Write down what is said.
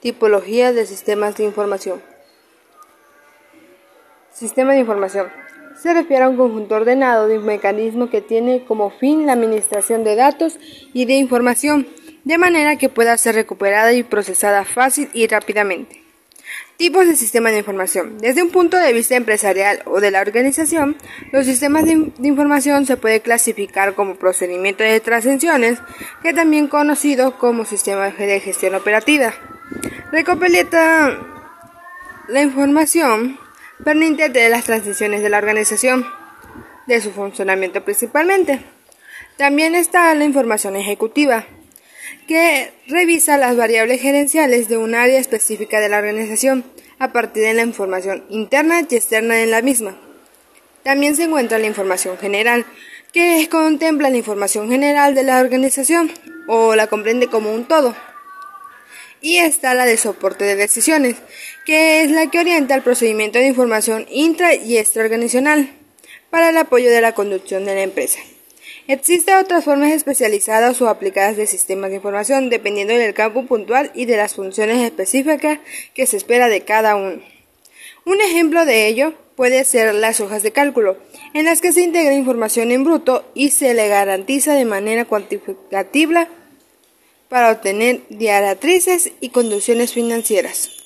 Tipología de sistemas de información. Sistema de información. Se refiere a un conjunto ordenado de un mecanismo que tiene como fin la administración de datos y de información, de manera que pueda ser recuperada y procesada fácil y rápidamente. Tipos de sistemas de información. Desde un punto de vista empresarial o de la organización, los sistemas de, información se puede clasificar como procedimiento de transacciones, que también conocido como sistema de gestión operativa. Recopileta la información pertinente de las transiciones de la organización, de su funcionamiento principalmente. También está la información ejecutiva, que revisa las variables gerenciales de un área específica de la organización a partir de la información interna y externa en la misma. También se encuentra la información general, que contempla la información general de la organización o la comprende como un todo. Y está la de soporte de decisiones, que es la que orienta el procedimiento de información intra y extraorganizacional para el apoyo de la conducción de la empresa. Existen otras formas especializadas o aplicadas de sistemas de información dependiendo del campo puntual y de las funciones específicas que se espera de cada uno. Un ejemplo de ello puede ser las hojas de cálculo, en las que se integra información en bruto y se le garantiza de manera cuantificativa para obtener diatrices y conducciones financieras.